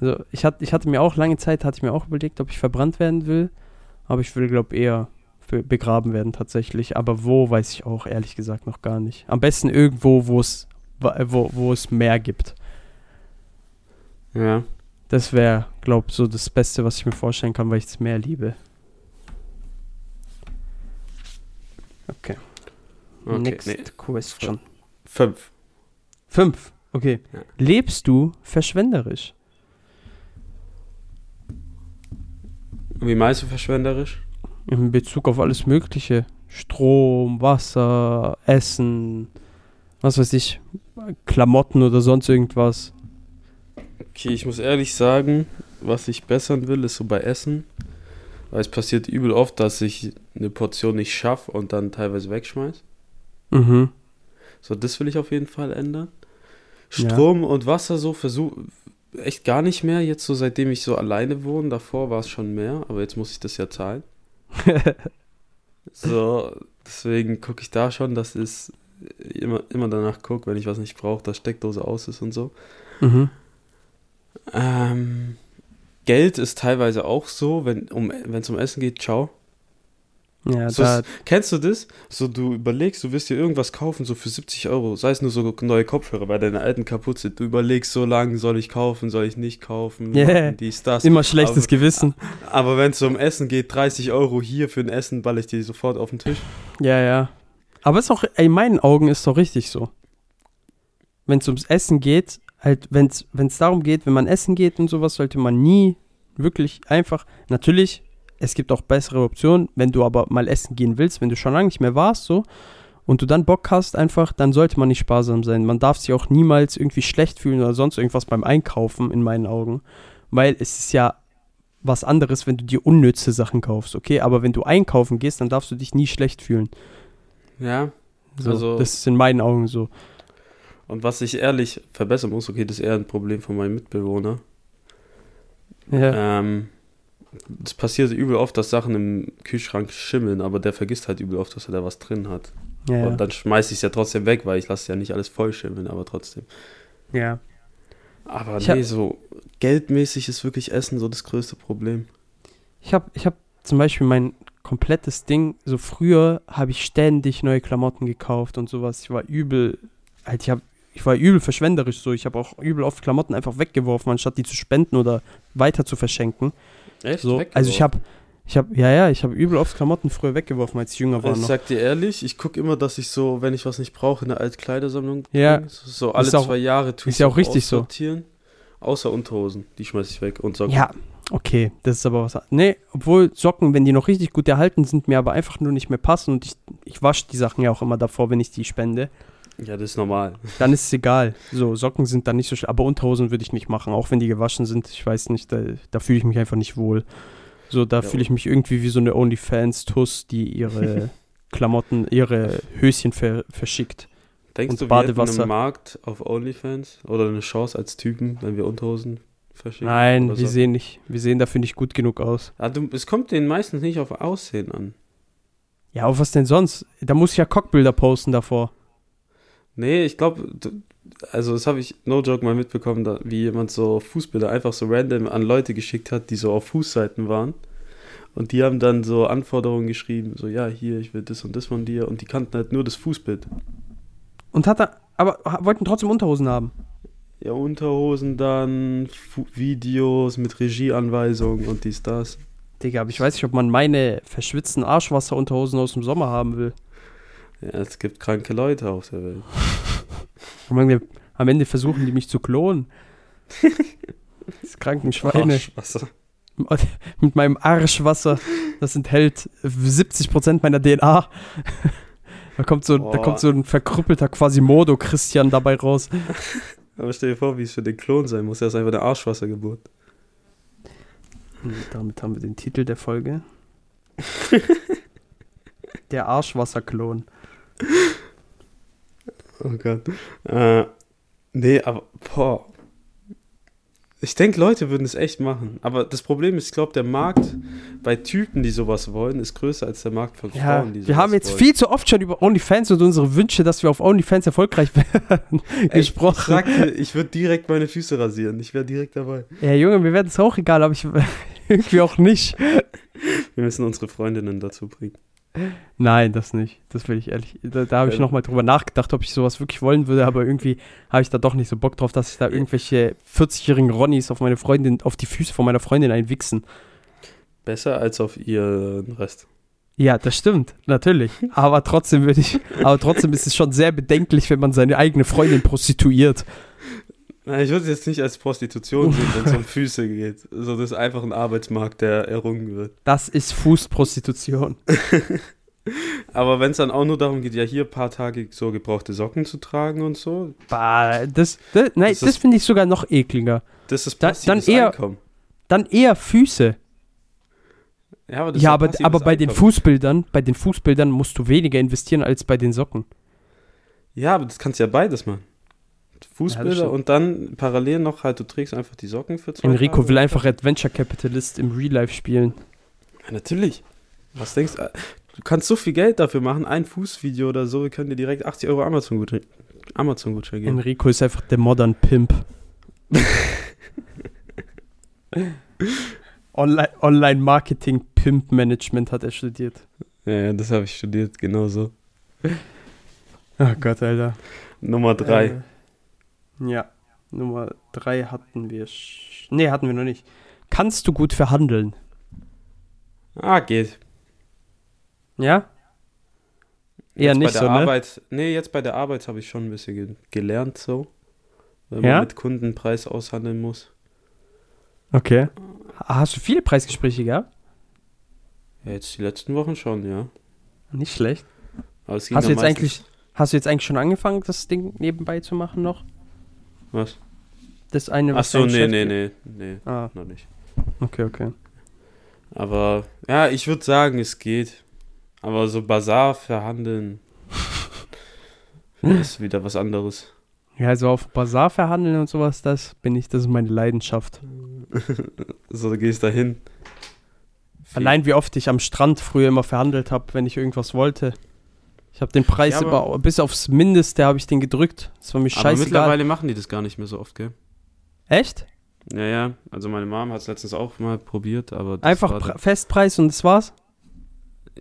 Also ich, hatte, ich hatte mir auch lange Zeit, hatte ich mir auch überlegt, ob ich verbrannt werden will. Aber ich will, glaube eher be- begraben werden tatsächlich. Aber wo, weiß ich auch ehrlich gesagt noch gar nicht. Am besten irgendwo, wo es wo, wo es Meer gibt. Ja. Das wäre, glaube ich, so das Beste, was ich mir vorstellen kann, weil ich das Meer liebe. Okay. Okay. Next Nee. question. Fünf. Fünf. Okay. Ja. Lebst du verschwenderisch? Wie meinst du verschwenderisch? In Bezug auf alles Mögliche. Strom, Wasser, Essen, was weiß ich, Klamotten oder sonst irgendwas. Okay, ich muss ehrlich sagen, was ich bessern will, ist so bei Essen. Weil es passiert übel oft, dass ich eine Portion nicht schaffe und dann teilweise wegschmeiß. Mhm. So, das will ich auf jeden Fall ändern. Ja. Strom und Wasser so versuche echt gar nicht mehr. Jetzt so seitdem ich so alleine wohne. Davor war es schon mehr, aber jetzt muss ich das ja zahlen. So, deswegen gucke ich da schon, dass es immer, immer danach gucke, wenn ich was nicht brauche, dass Steckdose aus ist und so. mhm. Ähm, Geld ist teilweise auch so, wenn um, es um Essen geht, ciao. Ja, So da, ist, kennst du das? So, du überlegst, du wirst dir irgendwas kaufen, so für 70 Euro, sei es nur so neue Kopfhörer, weil deine alten kaputt sind. Du überlegst so lange, soll ich kaufen, soll ich nicht kaufen, Yeah. dies, das. immer schlechtes aber- Gewissen. Aber wenn es um Essen geht, 30 Euro hier für ein Essen, ball ich dir sofort auf den Tisch. Ja, ja. Aber es ist auch, in meinen Augen ist es doch richtig so. Wenn es ums Essen geht, halt, wenn es darum geht, wenn man essen geht und sowas, sollte man nie wirklich einfach, natürlich, es gibt auch bessere Optionen, wenn du aber mal essen gehen willst, wenn du schon lange nicht mehr warst, so, und du dann Bock hast einfach, dann sollte man nicht sparsam sein. Man darf sich auch niemals irgendwie schlecht fühlen oder sonst irgendwas beim Einkaufen, in meinen Augen. Weil es ist ja was anderes, wenn du dir unnütze Sachen kaufst, okay? Aber wenn du einkaufen gehst, dann darfst du dich nie schlecht fühlen. Ja. So, Also- das ist in meinen Augen so. Und was ich ehrlich verbessern muss, okay, das ist eher ein Problem von meinem Mitbewohner. Ja. Ähm, es passiert übel oft, dass Sachen im Kühlschrank schimmeln, aber der vergisst halt übel oft, dass er da was drin hat. ja. Und dann schmeiß ich es ja trotzdem weg, weil ich lasse ja nicht alles voll schimmeln, aber trotzdem. ja. Aber Ich nee, so geldmäßig ist wirklich Essen so das größte Problem. Ich habe ich hab zum Beispiel mein komplettes Ding, so früher habe ich ständig neue Klamotten gekauft und sowas. Ich war übel, halt, ich, hab, ich war übel verschwenderisch so. Ich habe auch übel oft Klamotten einfach weggeworfen, anstatt die zu spenden oder weiter zu verschenken. Echt? So, also ich habe, ich habe, ja, ja, ich habe übel oft Klamotten früher weggeworfen, als ich jünger war Ich noch. sag dir ehrlich, ich gucke immer, dass ich so, wenn ich was nicht brauche, in eine Altkleidersammlung Ja. bringe. So, alle Ist auch- zwei Jahre tue ist ich ja auch richtig so. Außer Unterhosen, die schmeiß ich weg und Socken. Ja, okay, das ist aber was. Nee, obwohl Socken, wenn die noch richtig gut erhalten sind, mir aber einfach nur nicht mehr passen und ich, ich wasche die Sachen ja auch immer davor, wenn ich die spende. Ja, das ist normal. Dann ist es egal. So, Socken sind dann nicht so schlimm. Aber Unterhosen würde ich nicht machen, auch wenn die gewaschen sind. Ich weiß nicht, da, da fühle ich mich einfach nicht wohl. So, da Ja. fühle ich mich irgendwie wie so eine OnlyFans-Tuss, die ihre Klamotten, ihre Höschen ver verschickt. Denkst Und du, wir Badewasser. einen Markt auf OnlyFans oder eine Chance als Typen, wenn wir Unterhosen verschicken? Nein, wir so? sehen nicht. Wir sehen dafür nicht gut genug aus. Ah, du, es kommt denen meistens nicht auf Aussehen an. Ja, aber was denn sonst? Da muss ich ja Cockbilder posten davor. Nee, ich glaube, also das habe ich, no joke, mal mitbekommen, da, wie jemand so Fußbilder einfach so random an Leute geschickt hat, die so auf Fußseiten waren. Und die haben dann so Anforderungen geschrieben, so ja, hier, ich will das und das von dir. Und die kannten halt nur das Fußbild. Und hat er, aber wollten trotzdem Unterhosen haben. Ja, Unterhosen dann, Fu Videos mit Regieanweisungen und dies, das. Digga, aber ich weiß nicht, ob man meine verschwitzten Arschwasserunterhosen aus dem Sommer haben will. Ja, es gibt kranke Leute auf der Welt. Am Ende, versuchen die mich zu klonen. Das kranken Schweine. Arschwasser. Mit meinem Arschwasser. Das enthält 70% meiner DNA. Da kommt, so, da kommt so ein verkrüppelter Quasimodo-Christian dabei raus. Aber stell dir vor, wie es für den Klon sein muss. Er ist einfach eine Arschwassergeburt. Und damit haben wir den Titel der Folge. der Arschwasserklon. Oh Gott. Äh, nee, aber, boah. Ich denke, Leute würden es echt machen. Aber das Problem ist, ich glaube, der Markt bei Typen, die sowas wollen, ist größer als der Markt von Ja, Frauen, die sowas wir haben jetzt wollen. viel zu oft schon über OnlyFans und unsere Wünsche, dass wir auf OnlyFans erfolgreich werden, Ey, gesprochen. Ich sagte, ich würde direkt meine Füße rasieren. Ich wäre direkt dabei. Ja, Junge, mir wäre das auch egal, aber ich irgendwie auch nicht. Wir müssen unsere Freundinnen dazu bringen. Nein, das nicht. Das will ich ehrlich. Da, da habe ich Ähm. nochmal drüber nachgedacht, ob ich sowas wirklich wollen würde, aber irgendwie habe ich da doch nicht so Bock drauf, dass ich da irgendwelche 40-jährigen Ronnies auf meine Freundin, auf die Füße von meiner Freundin einwichsen. Besser als auf ihren Rest. Ja, das stimmt, natürlich. Aber trotzdem würde ich, aber trotzdem ist es schon sehr bedenklich, wenn man seine eigene Freundin prostituiert. Na, Ich würde es jetzt nicht als Prostitution sehen, wenn es um Füße geht. So, das ist einfach ein Arbeitsmarkt, der errungen wird. Das ist Fußprostitution. Aber wenn es dann auch nur darum geht, ja, hier ein paar Tage so gebrauchte Socken zu tragen und so, Bah, das, das, nein, Das das, finde ich sogar noch ekliger. das ist Da- passives dann eher- Einkommen. Dann eher Füße. Ja, aber, Ja, aber, aber bei den. Fußbildern, bei den Fußbildern musst du weniger investieren als bei den Socken. Ja, aber das kannst du ja beides machen. Fußbilder stimmt. und dann parallel noch halt, du trägst einfach die Socken für zwei Enrico Tage. will einfach Adventure Capitalist im Real Life spielen. Ja, natürlich. Was denkst du? Du kannst so viel Geld dafür machen, ein Fußvideo oder so, wir können dir direkt 80 Euro Amazon-Gutschein Amazon geben. Enrico ist einfach der Modern Pimp. Online, Online Marketing Pimp Management hat er studiert. Ja, ja, das habe ich studiert, genau so. Oh Gott, Alter. Nummer drei. Ja, Nummer drei hatten wir. Nee, hatten wir noch nicht. Kannst du gut verhandeln? Ah, geht. Ja? Eher Jetzt nicht bei der so, ne? Arbeit, Nee, jetzt bei der Arbeit habe ich schon ein bisschen ge gelernt so. Wenn Ja? man mit Kunden Preis aushandeln muss. Okay. Hast du viele Preisgespräche gehabt? Ja, jetzt die letzten Wochen schon, ja. Nicht schlecht. Aber es ging Hast du jetzt eigentlich, hast du jetzt eigentlich schon angefangen, das Ding nebenbei zu machen noch? Was? Das eine, Ach was so, dein nee, nee, nee, nee, Ah, noch nicht. okay, okay. Aber ja, ich würde sagen, es geht. Aber so Bazar verhandeln ist wieder was anderes. Ja, also auf Bazar verhandeln und sowas, das bin ich, das ist meine Leidenschaft. So, gehst da hin. Allein wie oft ich am Strand früher immer verhandelt habe, wenn ich irgendwas wollte. Ich habe den Preis Ja, aber- immer, bis aufs Mindeste habe ich den gedrückt. Das war mir Aber scheißegal. mittlerweile machen die das gar nicht mehr so oft, gell? Echt? Ja, ja. Also meine Mom hat es letztens auch mal probiert, aber Einfach Festpreis und das war's?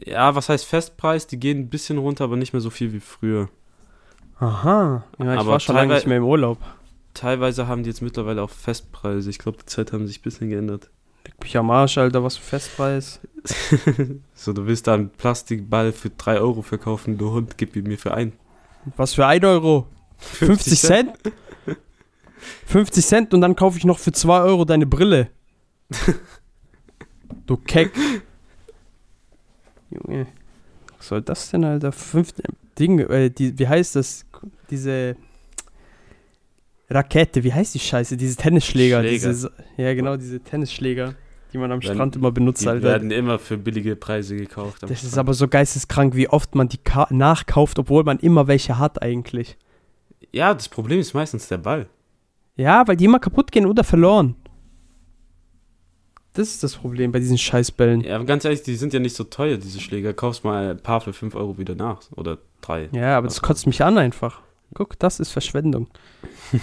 Ja, was heißt Festpreis? Die gehen ein bisschen runter, aber nicht mehr so viel wie früher. Aha. Ja, ich Aber war schon lange nicht mehr im Urlaub. Teilweise haben die jetzt mittlerweile auch Festpreise. Ich glaube, die Zeit haben sich ein bisschen geändert. Leck mich am Arsch, Alter, was für Festpreis. so, du willst da einen Plastikball für 3 Euro verkaufen, du Hund, gib ihn mir für ein. Was für 1 Euro? 50 Cent? 50 Cent und dann kaufe ich noch für 2 Euro deine Brille. du Keck. Junge. Was soll das denn, Alter? Fünf Ding, äh, die, wie heißt das? Diese Rakete, wie heißt die Scheiße? Diese Tennisschläger. Schläger. Diese, ja, genau, diese Tennisschläger, die man am Werden- Strand immer benutzt, Die Alter. werden immer für billige Preise gekauft. Das ist Strand. aber so geisteskrank, wie oft man die Ka nachkauft, obwohl man immer welche hat eigentlich. Ja, das Problem ist meistens der Ball. Ja, weil die immer kaputt gehen oder verloren. Das ist das Problem bei diesen Scheißbällen. Ja, aber ganz ehrlich, die sind ja nicht so teuer, diese Schläger. Kaufst mal ein paar für 5 Euro wieder nach. Oder 3. Ja, aber das kotzt mich an einfach. Guck, das ist Verschwendung.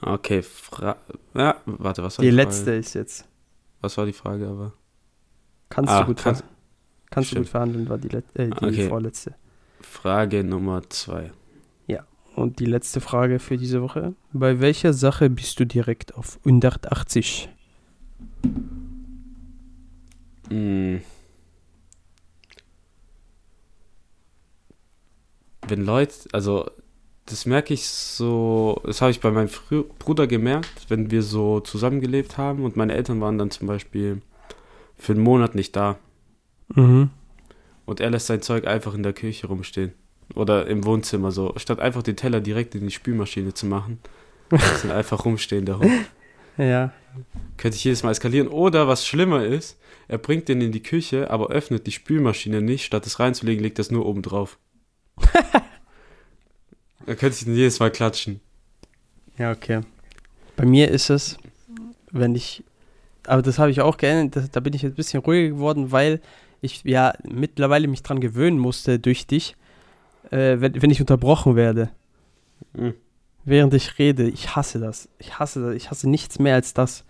Okay, Fra ja, warte, was war Die die, letzte Frage? ist jetzt. Was war die Frage aber? Kannst Ah, du gut kannst- kannst du gut verhandeln, war die, Let äh, die Okay. vorletzte. Frage Nummer 2. Und die letzte Frage für diese Woche. Bei welcher Sache bist du direkt auf 180? Mm. Wenn Leute, also das merke ich so, das habe ich bei meinem Frü Bruder gemerkt, wenn wir so zusammengelebt haben und meine Eltern waren dann zum Beispiel für einen Monat nicht da Mhm. und er lässt sein Zeug einfach in der Küche rumstehen oder im Wohnzimmer so, statt einfach den Teller direkt in die Spülmaschine zu machen, lässt ihn einfach rumstehen, der Hund. Ja. Könnte ich jedes Mal eskalieren. Oder was schlimmer ist, er bringt den in die Küche, aber öffnet die Spülmaschine nicht. Statt es reinzulegen, legt er es nur oben drauf. da könnte ich jedes Mal klatschen. Ja, okay. Bei mir ist es, wenn ich, aber das habe ich auch geändert, das, da bin ich jetzt ein bisschen ruhiger geworden, weil ich ja mittlerweile mich dran gewöhnen musste durch dich, äh, wenn, wenn ich unterbrochen werde, Mhm. während ich rede. Ich hasse das. Ich hasse das. Ich hasse nichts mehr als das.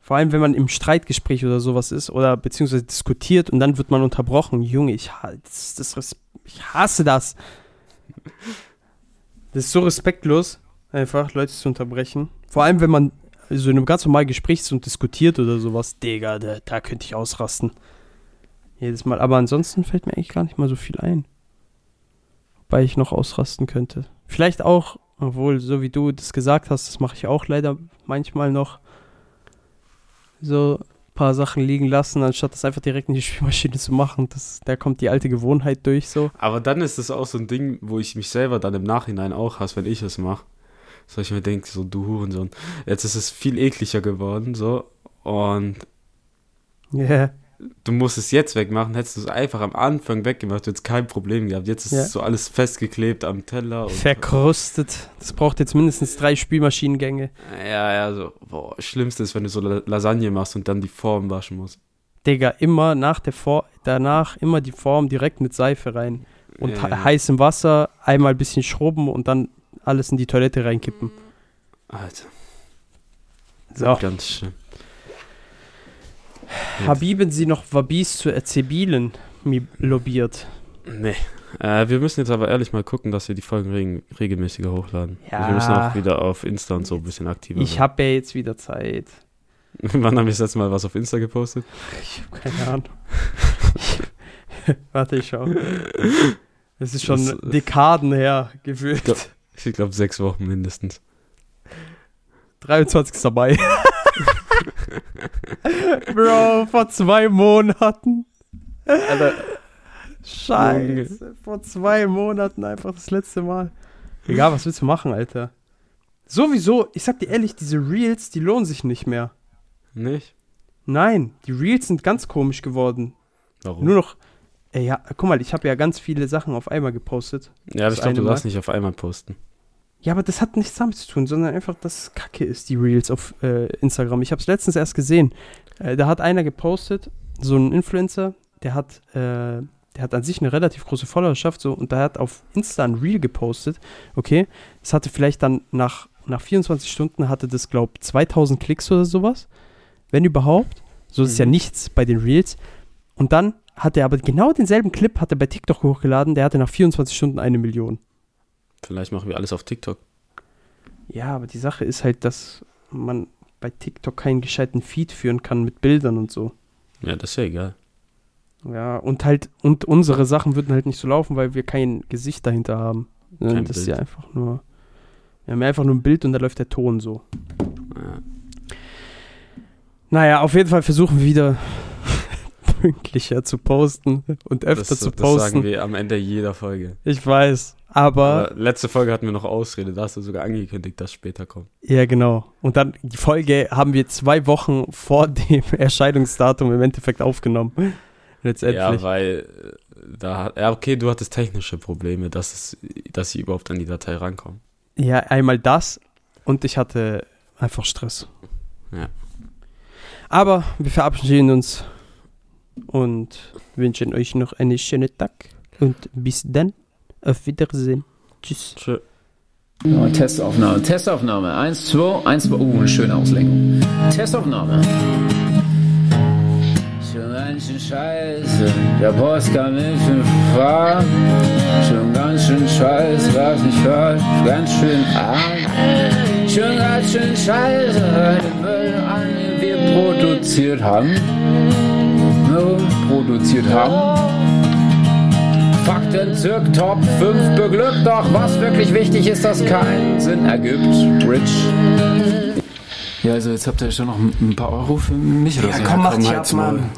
Vor allem, wenn man im Streitgespräch oder sowas ist oder beziehungsweise diskutiert und dann wird man unterbrochen. Junge, ich, das, das, ich hasse das. Das ist so respektlos, einfach Leute zu unterbrechen. Vor allem, wenn man so in einem ganz normalen Gespräch ist und diskutiert oder sowas. Digga, da, da könnte ich ausrasten. Jedes Mal. Aber ansonsten fällt mir eigentlich gar nicht mal so viel ein. Wobei ich noch ausrasten könnte. Vielleicht auch, obwohl, so wie du das gesagt hast, das mache ich auch leider manchmal noch. So paar Sachen liegen lassen, anstatt das einfach direkt in die Spielmaschine zu machen. Das, da kommt die alte Gewohnheit durch so. Aber dann ist es auch so ein Ding, wo ich mich selber dann im Nachhinein auch hasse, wenn ich es mache. So ich mir denke, so du Hurensohn. Jetzt ist es viel ekliger geworden, so. Und Ja. Du musst es jetzt wegmachen. Hättest du es einfach am Anfang weggemacht, hättest kein Problem gehabt. Jetzt ist Ja. es so alles festgeklebt am Teller. Verkrustet. Das braucht jetzt mindestens drei Spielmaschinengänge. ja, ja, so. Boah, Schlimmste ist, wenn du so La- Lasagne machst und dann die Form waschen musst. Digga, immer nach der Form, danach immer die Form direkt mit Seife rein. Und Ja, ja. heißem Wasser, einmal ein bisschen schrubben und dann alles in die Toilette reinkippen. Alter, So. ganz schlimm. Habiben Sie noch Wabis zu Erzebilen lobiert? Nee. Äh, wir müssen jetzt aber ehrlich mal gucken, dass wir die Folgen reg regelmäßiger hochladen. Ja. Wir müssen auch wieder auf Insta und so ein bisschen aktiver Ich habe ja jetzt wieder Zeit. Wann haben wir das letzte Mal was auf Insta gepostet? Ich habe keine Ahnung. Warte, ich schau. Es ist schon Das- Dekaden her gefühlt. Ich glaube sechs Wochen mindestens. 23. Mai. Bro, vor zwei Monaten. Alter, Scheiße. Vor zwei Monaten einfach das letzte Mal. Egal, was willst du machen, Alter? Sowieso, ich sag dir ehrlich, diese Reels, die lohnen sich nicht mehr. nicht? Nein, die Reels sind ganz komisch geworden. Warum? Nur noch. Ey, ja, guck mal, ich habe ja ganz viele Sachen auf einmal gepostet. ja, das ich glaube, eine du darfst nicht auf einmal posten. Ja, aber das hat nichts damit zu tun, sondern einfach, dass es Kacke ist, die Reels auf äh, Instagram. Ich habe es letztens erst gesehen. Äh, da hat einer gepostet, so ein Influencer, der hat, äh, der hat an sich eine relativ große Followerschaft, so, und der hat auf Insta ein Reel gepostet, okay? Das hatte vielleicht dann nach, nach 24 Stunden hatte das, glaub 2000 Klicks oder sowas, wenn überhaupt. So ist ja Mhm. nichts bei den Reels. Und dann hat er aber genau denselben Clip hat er bei TikTok hochgeladen, der hatte nach 24 Stunden eine Million. Vielleicht machen wir alles auf TikTok. Ja, aber die Sache ist halt, dass man bei TikTok keinen gescheiten Feed führen kann mit Bildern und so. Ja, das ist ja egal. Ja, und halt, und unsere Sachen würden halt nicht so laufen, weil wir kein Gesicht dahinter haben. Sondern Kein das ist Bild. ja einfach nur. Wir haben ja einfach nur ein Bild und da läuft der Ton so. Ja. Naja, auf jeden Fall versuchen wir wieder pünktlicher zu posten und öfter Das, zu das sagen posten. wir am Ende jeder Folge. Ich weiß, aber, Aber letzte Folge hatten wir noch Ausrede. Da hast du sogar angekündigt, dass später kommt. ja genau. Und dann die Folge haben wir zwei Wochen vor dem Erscheinungsdatum im Endeffekt aufgenommen. Letztendlich. Ja, weil äh, da hat, ja, okay, du hattest technische Probleme, dass, es, dass sie überhaupt an die Datei rankommen. Ja, einmal das und ich hatte einfach Stress. Ja. Aber wir verabschieden uns und wünschen euch noch einen schönen Tag und bis dann. Auf Wiedersehen. Tschüss. Tschö. Oh, Testaufnahme, Testaufnahme. Eins, zwei, eins, zwei. Uh, eine schöne Auslenkung. Testaufnahme. Schon ganz schön scheiße, der Post kam in fünf Fahren. Schon ganz schön scheiße, was nicht hört, ganz schön arm. Schon ganz schön scheiße, den Müll an, den wir produziert haben. Produziert haben. Fakten zirk Top 5 beglückt, doch was wirklich wichtig ist, dass keinen Sinn ergibt. Rich. Ja, also jetzt habt ihr schon noch ein paar Euro für mich oder Ja, so. komm, mach dich halt's ab. Mann.